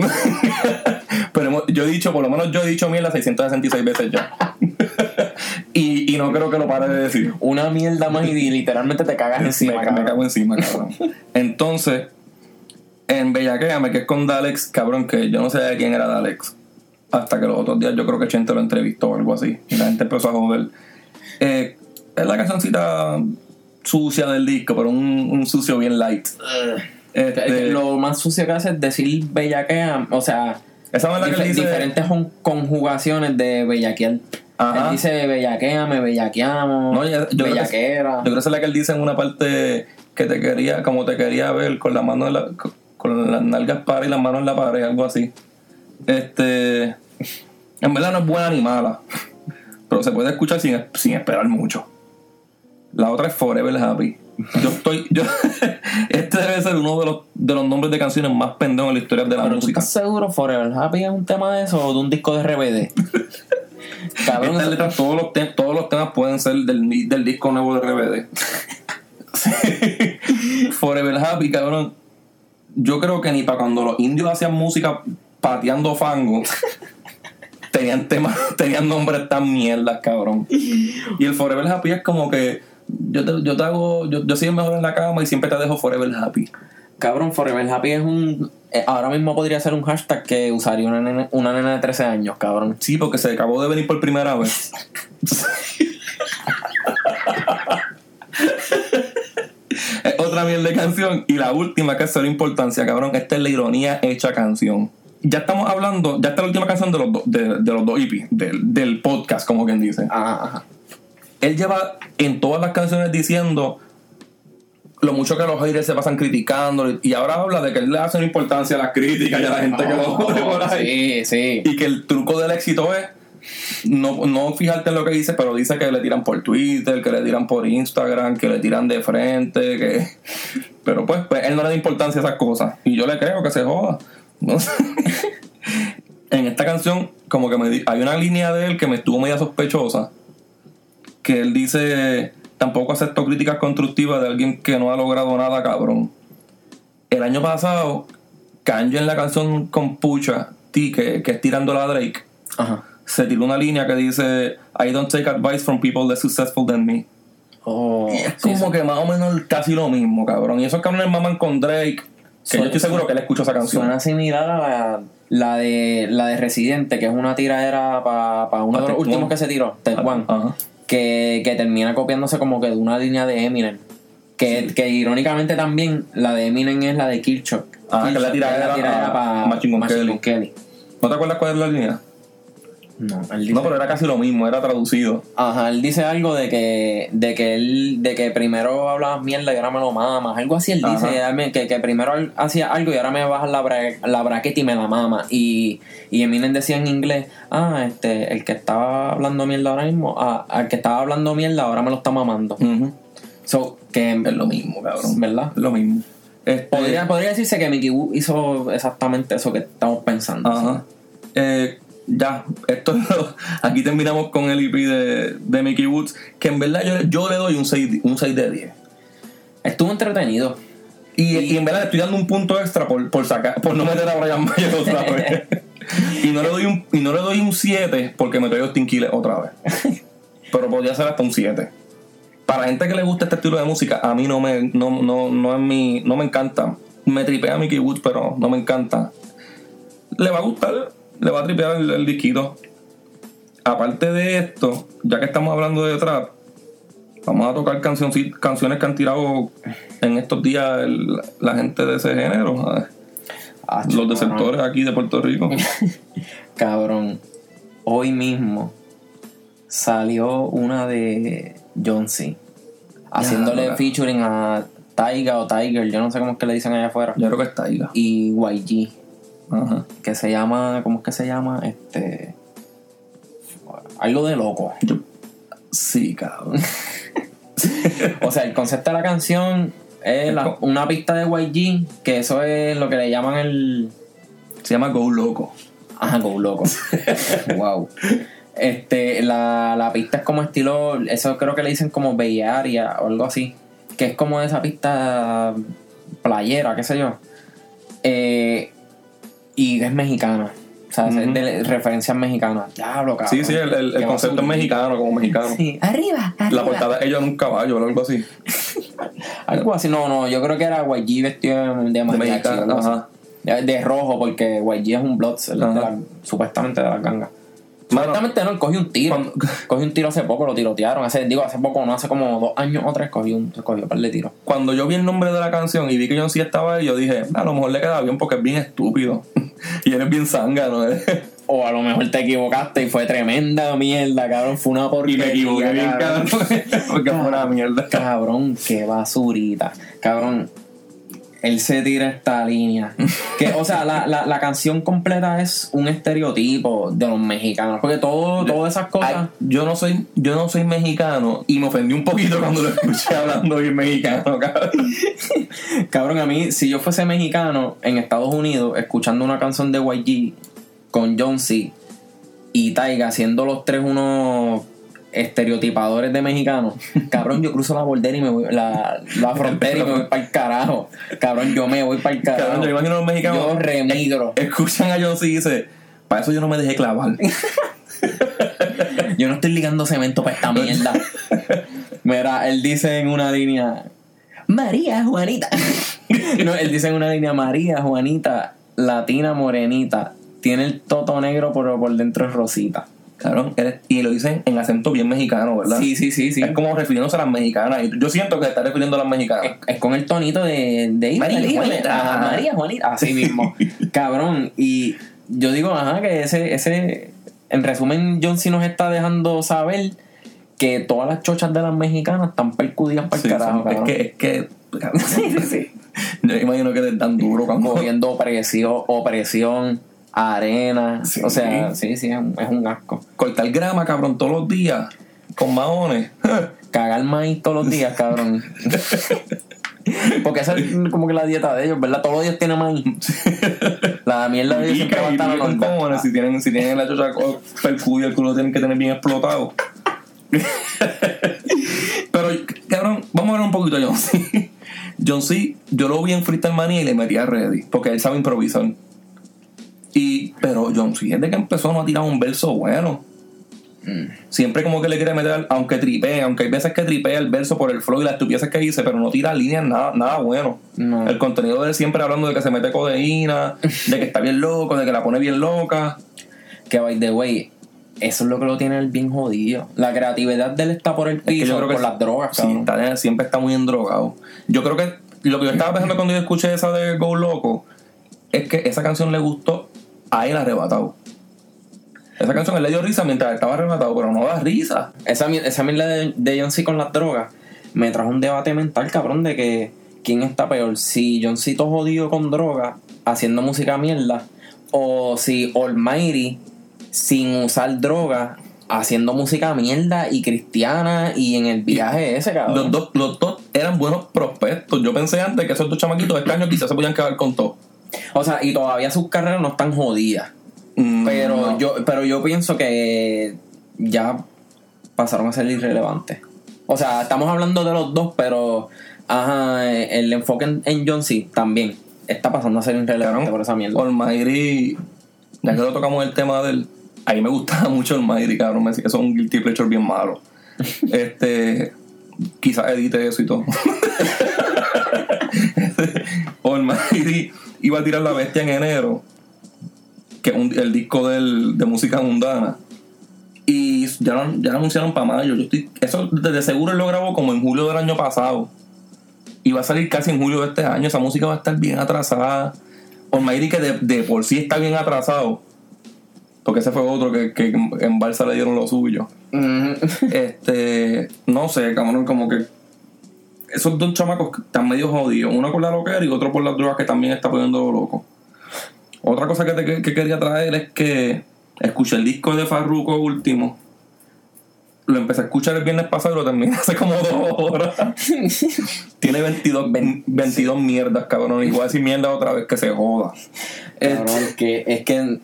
(laughs) Pero yo he dicho, por lo menos yo he dicho mierda 666 veces ya. (laughs) y, y no creo que lo pare de decir. Una mierda más y literalmente te cagas encima, me, me cago encima, (laughs) cabrón. Entonces, en Bellaquéame, que es con Dalex, cabrón, que yo no sé de quién era Dalex. Hasta que los otros días yo creo que Chente lo entrevistó o algo así. Y la gente empezó a joder. Eh, es la cancioncita sucia del disco, pero un, un sucio bien light. Este, Lo más sucio que hace es decir bellaquea, o sea, esa es la que dice. diferentes con- conjugaciones de bellaquear. Ajá. Él dice bellaqueame, bellaqueamos, No, yo, creo que, bellaquera. yo creo que es la que él dice en una parte que te quería, como te quería ver, con la mano en la, con- con las nalgas para y las manos en la pared, algo así. Este. En verdad no es buena ni mala. (laughs) Pero se puede escuchar sin, sin esperar mucho. La otra es Forever Happy. Yo estoy. Yo, (laughs) este debe ser uno de los, de los nombres de canciones más pendejos en la historia de la Pero tú música. estás seguro, Forever Happy es un tema de eso o de un disco de RBD. (laughs) Cabrón, Estas eso- letras, todos los, te- todos los temas pueden ser del, del disco nuevo de RBD. (laughs) Sí. Forever Happy, cabrón. Yo creo que ni para cuando los indios hacían música pateando fango, tenían temas, tenían nombres tan mierdas, cabrón. Y el Forever Happy es como que yo te, yo te hago, yo, yo soy el mejor en la cama y siempre te dejo Forever Happy. Cabrón, Forever Happy es un. eh, ahora mismo podría ser un hashtag que usaría una nena, una nena de 13 años, cabrón. Sí, porque se acabó de venir por primera vez. (laughs) Es otra mierda de canción. Y la última que es la importancia, cabrón. Esta es la ironía hecha canción. Ya estamos hablando, ya está la última canción de los, do- de, de los dos hippies, del, del podcast, como quien dice. Ajá, ajá. Él lleva en todas las canciones diciendo lo mucho que los haters se pasan criticando. Y ahora habla de que él le hace una importancia a las críticas y a la gente que lo jode por ahí. Sí, sí. Y que el truco del éxito es no, no fijarte en lo que dice, pero dice que le tiran por Twitter, que le tiran por Instagram, que le tiran de frente, que... (laughs) Pero pues, pues, él no le da importancia a esas cosas. Y yo le creo que se joda. No sé. (laughs) en esta canción, como que me di- hay una línea de él que me estuvo media sospechosa. Que él dice, tampoco acepto críticas constructivas de alguien que no ha logrado nada, cabrón. El año pasado, Kanye en la canción con Pucha, T, que, que es tirándola a Drake, Ajá. se tiró una línea que dice I don't take advice from people less successful than me. Oh, Y es sí, como sí. que más o menos casi lo mismo, cabrón. Y esos cabrones maman con Drake. Que yo estoy seguro que él escucha esa canción. Suena similar a la, la de la de Residente, que es una tiradera para uno Pa' de los últimos que se tiró, Tech One, Ajá. Que, que termina copiándose como que de una línea de Eminem. Que, que irónicamente también la de Eminem es la de Kirchhoff. Ah, que Kirchhoff la tiradera a para Machine Gun Kelly. ¿No te acuerdas cuál es la línea? No, él dice, No, pero era casi lo mismo, era traducido. Ajá, él dice algo de que, de que él, de que primero hablabas mierda y ahora me lo mamas. Algo así él Ajá. dice, "Dame- que, que primero hacía algo y ahora me bajas la, bra- la braqueta y me la mama. Y, y Eminem decía en inglés, ah, este, el que estaba hablando mierda ahora mismo, ah, al que estaba hablando mierda ahora me lo está mamando. Ujú. So, que Es lo mismo, cabrón. ¿Verdad? Es lo mismo. Este, Podría, podría decirse que Mickey Wu hizo exactamente eso que estamos pensando. Ajá. Eh, ya, esto (laughs) aquí terminamos con el EP de, de Mickey Woods, que en verdad yo, yo le doy un 6, un 6 de 10. Estuvo entretenido. Y, y en verdad le estoy dando un punto extra por, por sacar, por no meter a Brian Mayer otra (laughs) vez. y no le doy un, y no le doy un 7 porque me Austin Killer otra vez. Pero podría ser hasta un 7. Para gente que le gusta este estilo de música, a mí no me, no, no, no es mi, no me encanta. Me tripea Mickey Woods, pero no me encanta. Le va a gustar, le va a tripear el, el disquito. Aparte de esto, ya que estamos hablando de trap, vamos a tocar canciones que han tirado en estos días el- la gente de ese género. Ah, Los desertores aquí de Puerto Rico. (laughs) Cabrón, hoy mismo salió una de John C. Haciéndole loca. featuring a Taiga o Tiger, yo no sé cómo es que le dicen allá afuera. Yo creo que está ahí. Y YG, Ajá. que se llama, ¿cómo es que se llama? Este. Algo de loco. Yo- Sí, cabrón. (laughs) O sea, el concepto de la canción es la- una pista de YG, que eso es lo que le llaman el. Se llama Go Loco. Ajá, go loco. (laughs) wow. Este, la, la pista es como estilo, eso creo que le dicen como Bay Area o algo así. Que es como esa pista playera, qué sé yo. Eh, y es mexicana. O sea, es Ujú. de referencias mexicanas. Diablo, cabrón. Sí, sí, el, el- concepto es mexicano, como mexicano. Sí, arriba, arriba. La portada es ella en un caballo o algo así. (laughs) Algo así, no, no, yo creo que era YG vestido de De mariachi. De, de rojo, porque YG es un Bloods, el de la- supuestamente de las gangas. Supuestamente no, cogió un tiro. Cuando- (laughs) Cogió un tiro hace poco, lo tirotearon. Hace, digo, hace poco, no hace como dos años o tres, cogió un, cogió un par de tiros. cuando yo vi el nombre de la canción y vi que John C estaba ahí, yo dije, a lo mejor le queda bien porque es bien estúpido. (laughs) y él es bien zángano. (laughs) O a lo mejor te equivocaste y fue tremenda mierda, cabrón. Fue una y porquería. me equivoqué bien, cabrón. porque fue una mierda. Cabrón, qué basurita. Cabrón, él se tira esta línea. (laughs) Que, o sea, la, la, la canción completa es un estereotipo de los mexicanos. Porque todo, todas esas cosas. Ay, yo no soy yo no soy mexicano y me ofendí un poquito cuando lo escuché (laughs) hablando bien mexicano, cabrón. Cabrón, a mí, si yo fuese mexicano en Estados Unidos, escuchando una canción de YG con John C. y Taiga, siendo los tres unos estereotipadores de mexicanos, (laughs) cabrón, yo cruzo la bordera y me voy, la, la (laughs) frontera y me voy para el carajo. Cabrón, yo me voy para el carajo. Cabrón, yo imagino a los mexicanos Yo remigro. (laughs) escuchan a John C y dice, para eso yo no me dejé clavar. Yo no estoy ligando cemento para esta mierda. Mira, él dice en una línea, María Juanita. no, él dice en una línea, María Juanita, latina morenita, tiene el toto negro pero por dentro es rosita. Cabrón, eres- y lo dicen en acento bien mexicano, ¿verdad? Sí, sí, sí, sí. Es como refiriéndose a las mexicanas. Yo siento que está refiriendo a las mexicanas. Es, es con el tonito de, de María María Juanita. Juanita. Ajá, María Juanita. Así mismo. (laughs) Cabrón. Y yo digo, ajá, que ese, ese. En resumen, John sí nos está dejando saber que todas las chochas de las mexicanas están percudidas para el Sí, carajo. sí, es cabrón. que, es que, cabrón, (laughs) (laughs) yo imagino que es tan duro cuando Cogiendo opresión, opresión, arena. Sí. O sea, sí, sí, es un, es un asco. cortar grama, cabrón, todos los días con maones. (laughs) Cagar maíz todos los días, cabrón. (laughs) Porque esa es como que la dieta de ellos, ¿verdad? Todos los días tiene maíz. (laughs) La mierda de ellos siempre va a estar a con si tienen, si tienen la chocha percudia, el culo tienen que tener bien explotado. Pero, cabrón, vamos a ver un poquito a John C. John C, yo lo vi en Freestyle Mania y le metí a Ready, porque él sabe improvisar. Y, pero John C, desde que empezó no ha tirado un verso bueno. Siempre como que le quiere meter, aunque tripee, aunque hay veces que tripea el verso por el flow y las estupideces que dice, pero no tira líneas nada, nada bueno. No. El contenido de él siempre hablando de que se mete codeína, (laughs) de que está bien loco, de que la pone bien loca. Que by the way, eso es lo que lo tiene él bien jodido. La creatividad de él está por el Es que piso, yo creo que por las drogas, sí, está- siempre está muy endrogado. Yo creo que lo que yo estaba pensando cuando yo escuché esa de Go Loco es que esa canción le gustó a él arrebatado. Esa canción él le dio risa mientras estaba arrebatado, pero no da risa. Esa, esa mierda de, de John C con las drogas me trajo un debate mental, cabrón, de que quién está peor, si John C todo jodido con drogas, haciendo música mierda, o si Almighty sin usar drogas, haciendo música mierda y cristiana y en el viaje ese, cabrón. Los dos, los dos eran buenos prospectos. Yo pensé antes que esos dos chamaquitos de este año quizás se podían quedar con todo. O sea, y todavía sus carreras no están jodidas. Mm, Pero no. yo, pero yo pienso que ya pasaron a ser irrelevantes. O sea, estamos hablando de los dos, pero ajá, el enfoque en, en John C también está pasando a ser irrelevante por esa mierda. Almighty, ya que lo tocamos el tema del. A mí me gustaba (laughs) mucho Almighty, cabrón. Me decía que eso es un guilty pleasure bien malo. (laughs) este. Quizás edite eso y todo. (laughs) Almighty iba a tirar la bestia en enero, que es un- el disco del, de música mundana. Y ya lo, ya lo anunciaron para mayo. Yo estoy, eso desde seguro lo grabó como en julio del año pasado. Y va a salir casi en julio de este año. Esa música va a estar bien atrasada. Almighty que de, de por sí está bien atrasado. Porque ese fue otro que, que en Balsa le dieron lo suyo. (laughs) este, no sé, cabrón, como que esos dos chamacos que están medio jodidos, uno con la loquera y otro por las drogas que también está poniendo loco. Otra cosa que, te, que quería traer es que escuché el disco de Farruko último. Lo empecé a escuchar el viernes pasado y lo terminé (laughs) hace como dos horas. (laughs) Tiene 22, 22 mierdas, cabrón. Y voy a decir mierda otra vez que se joda. Cabrón, es que, es que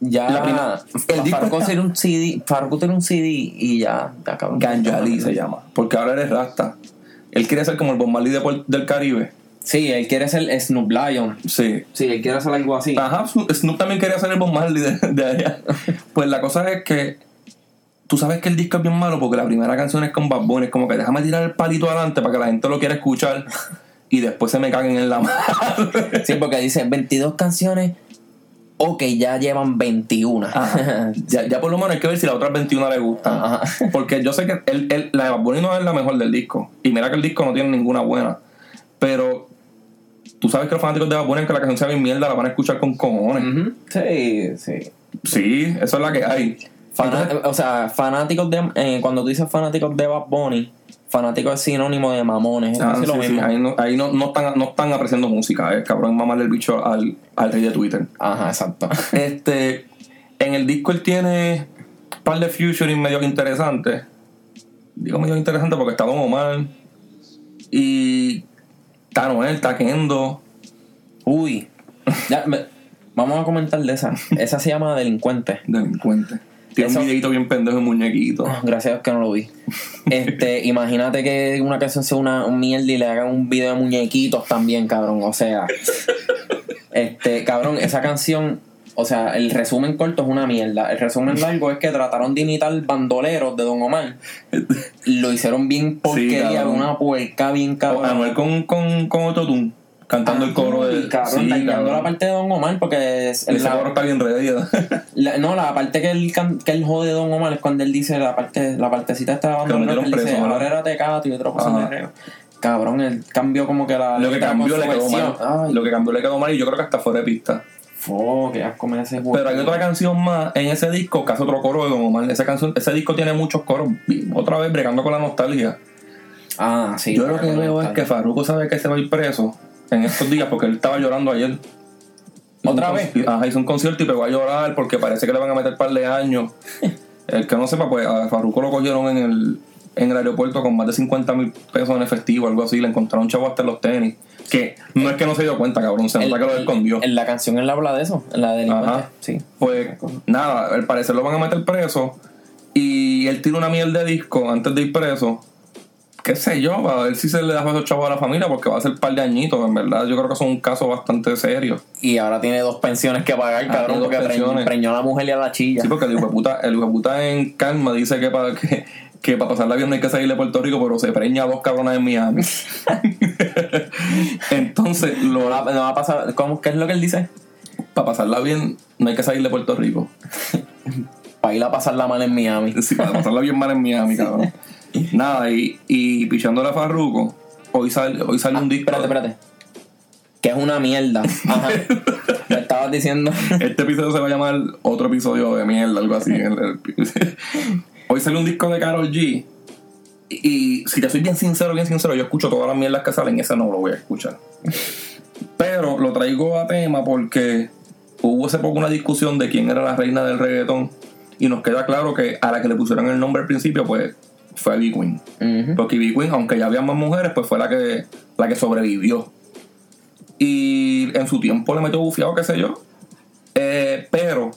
ya La primera- el disco tiene un CD, Farruko tiene un CD y ya, ya cabrón. Ganjali se llama. Porque ahora eres rasta. Él quiere ser como el Bob Marley de del Caribe. Sí, él quiere ser Snoop Lion. Sí. Sí, él quiere hacer algo así. Ajá, Snoop también quería ser el Bob Marley de, de allá. Pues la cosa es que tú sabes que el disco es bien malo porque la primera canción es con Bad Bunny. Es como que déjame tirar el palito adelante para que la gente lo quiera escuchar y después se me caguen en la (laughs) madre. Sí, porque dice 22 canciones. Ok, ya llevan 21. Ajá. (laughs) ya, ya por lo menos hay que ver si las otras 21 le gustan. Ajá. (laughs) Porque yo sé que el, el- la de Bad Bunny no es la mejor del disco. Y mira que el disco no tiene ninguna buena. Pero tú sabes que los fanáticos de Bad Bunny, que la canción sea bien mierda, la van a escuchar con cojones. Sí, sí. Sí, eso es la que hay. Fana- Entonces, o sea, fanáticos de. eh, cuando tú dices fanáticos de Bad Bunny, fanático es sinónimo de mamones. Es ah, lo sí, mismo. ahí, no, ahí no, no están, no están apreciando música, es cabrón mamarle el bicho al, al rey de Twitter. Ajá, exacto. (laughs) Este, en el disco él tiene un par de featuring medio interesantes. Digo medio interesante porque está Don Omar. Y está Noel, está Kendo. Uy. Ya, me- vamos a comentar de esa. (laughs) Esa se llama Delincuente. Delincuente. Tiene Eso- un videito bien pendejo de muñequito. Ah, Gracias a Dios que no lo vi. Este, (laughs) imagínate que una canción sea una un mierda y le hagan un video de muñequitos también, cabrón. O sea, este, cabrón, esa canción, o sea, el resumen corto es una mierda. El resumen largo es que trataron de imitar bandoleros de Don Omar. Lo hicieron bien porquería, cabrón. una puerca bien cabrón. Anuel con, con, con Autotune cantando el coro de. Uy, cabrón, Sí, dañando cabrón. la parte de Don Omar porque es Ese la- coro está bien. (laughs) La- no, la parte que él, que él jode Don Omar es cuando él dice la parte la partecita esta de Que que dice, ahora era tecato y otro cosa de reo. Cabrón, él cambió como que la Lo que cambió le quedó mal. Lo que cambió le quedó mal y yo creo que hasta fuera de pista. fo, qué asco me hace Pero hay otra canción más en ese disco que hace otro coro de Don Omar. Esa canción, ese disco tiene muchos coros. Y Otra vez bregando con la nostalgia. Ah, sí. Yo lo que veo es está que. Farruko sabe que se va a ir preso en estos días porque él estaba llorando ayer. ¿Otra un vez? Ajá, hizo un concierto y pegó a llorar porque parece que le van a meter par de años. (laughs) El que no sepa, pues a Farruko lo cogieron en el, en el aeropuerto con más de 50 mil pesos en efectivo, algo así. Le encontraron chavo hasta en los tenis. Que no es que no se dio cuenta, cabrón. Se nota que lo escondió. En la canción él habla de eso, en la de. Ajá. Sí. Pues nada, al parecer lo van a meter preso. Y él tira una miel de disco antes de ir preso. Qué sé yo, para ver si se le da esos chavos a la familia, porque va a ser un par de añitos, en verdad. Yo creo que es un caso bastante serio. Y ahora tiene dos pensiones que pagar, Ah, cabrón, porque pensiones. preñó a la mujer y a la chilla. Sí, porque el hijo puta, el puta en calma dice que para que, que para pasarla bien no hay que salir de Puerto Rico, pero se preña a dos cabronas en Miami. (laughs) Entonces, no, va, no va a pasar. ¿Cómo? ¿Qué es lo que él dice? para pasarla bien no hay que salir de Puerto Rico. (laughs) Para ir a pasarla mal en Miami. Sí, para pasarla bien mal en Miami, cabrón. (laughs) Nada, y, y pichándole a Farruko, hoy sale, hoy sale un disco. Ah, Espérate, espérate. Que es una mierda. Ajá. (laughs) Me estabas diciendo. Este episodio se va a llamar otro episodio de mierda, algo así. (laughs) Hoy sale un disco de Carol G. Y, y si te soy bien sincero, bien sincero, yo escucho todas las mierdas que salen, ese no lo voy a escuchar. Pero lo traigo a tema porque hubo hace poco una discusión de quién era la reina del reggaetón. Y nos queda claro que a la que le pusieron el nombre al principio, pues fue B Queen. Porque B Queen, aunque ya había más mujeres, pues fue la que, la que sobrevivió. Y en su tiempo le metió bufiado, qué sé yo. Eh, pero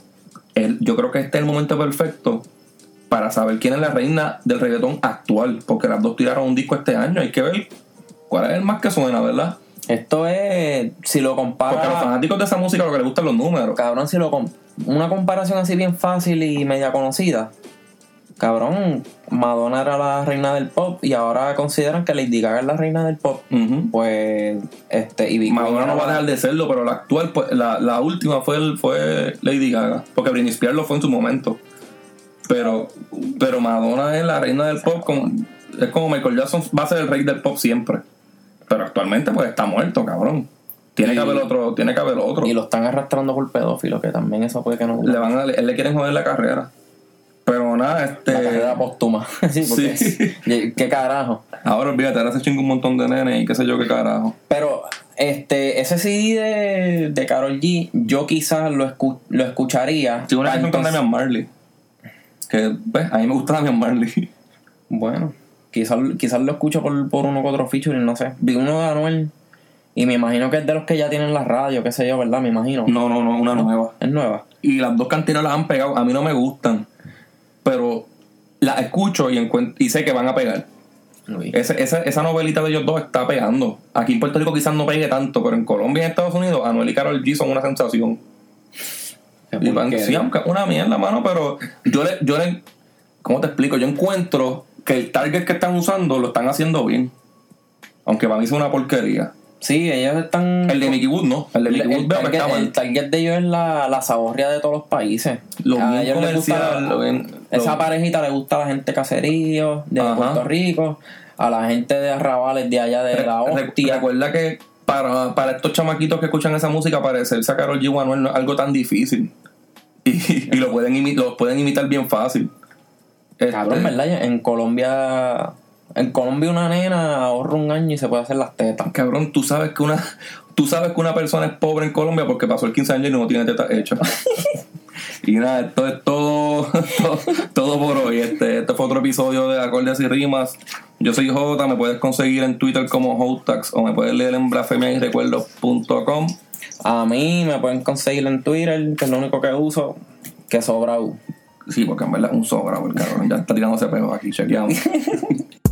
él- yo creo que este es el momento perfecto para saber quién es la reina del reggaetón actual. Porque las dos tiraron un disco este año. Hay que ver cuál es el más que suena, ¿verdad? Esto es. Si lo Porque a los comparas. fanáticos de esa música lo que les gustan los números. Cabrón, si lo. com- Una comparación así bien fácil y media conocida. Cabrón, Madonna era la reina del pop y ahora consideran que Lady Gaga es la reina del pop. Pues. Este. Y Big Madonna no va a dejar de serlo, pero la actual, pues, la, la última fue, el- fue Lady Gaga. Porque Britney Spears lo fue en su momento. Pero, pero Madonna es la reina del pop. como- es como Michael Jackson va a ser el rey del pop siempre. Pero actualmente, pues está muerto, cabrón. Tiene que haber otro, tiene que haber otro. Y lo están arrastrando por pedófilo, que también eso puede que no. Le van a, él le quieren joder la carrera. Pero nada, este. La carrera póstuma. (laughs) sí, porque. Sí. ¿Qué carajo? Ahora olvídate, ahora se chinga un montón de nenes y qué sé yo qué carajo. Pero este ese CD de, de Carol G, yo quizás lo, escu- lo escucharía. Si una canción con Damian Marley. Que, pues, a mí me gusta Damian Marley. (laughs) Bueno, quizás, quizás lo escucho por, por uno que otro featuring, no sé. Vi uno de Anuel y me imagino que es de los que ya tienen la radio, qué sé yo, ¿verdad? Me imagino. No, no, no, una nueva. Es nueva. Y las dos cantinas las han pegado. A mí no me gustan. Pero las escucho y, y sé que van a pegar. Ese- esa, esa novelita de ellos dos está pegando. Aquí en Puerto Rico quizás no pegue tanto, pero en Colombia y en Estados Unidos, Anuel y Carol G son una sensación. Y van, sí, aunque una mierda, mano, pero yo le, yo le, ¿cómo te explico? Yo encuentro que el target que están usando lo están haciendo bien. Aunque para mí es una porquería. Sí, ellos están. El de Mickey Wood no. El de Mickey Wood el veo target, el target de ellos es la, la saborria de todos los países. Lo A ellos les gusta la- lo esa parejita le gusta a la gente caserío de Ajá. Puerto Rico, a la gente de arrabales de allá de la Re- hostia. Recuerda que para, para estos chamaquitos que escuchan esa música, parecerse a Karol G o Anuel no es algo tan difícil. Y, (laughs) y lo, pueden imi- lo pueden imitar bien fácil. Este, Cabrón, ¿verdad? En Colombia, en Colombia una nena ahorra un año y se puede hacer las tetas. Cabrón, tú sabes que una tú sabes que una persona es pobre en Colombia porque pasó el 15 años y no tiene teta hecha. (laughs) y nada, esto es todo, todo, todo por hoy. Este, este fue otro episodio de Acordes y Rimas. Yo soy Jota, me puedes conseguir en Twitter como Hotax o me puedes leer en blasfemiayrecuerdos.com. A mí me pueden conseguir en Twitter, que es lo único que uso, que sobra U. Sí, porque en verdad es un sobra, el cabrón ya está tirándose pedos aquí, chequeamos. (laughs)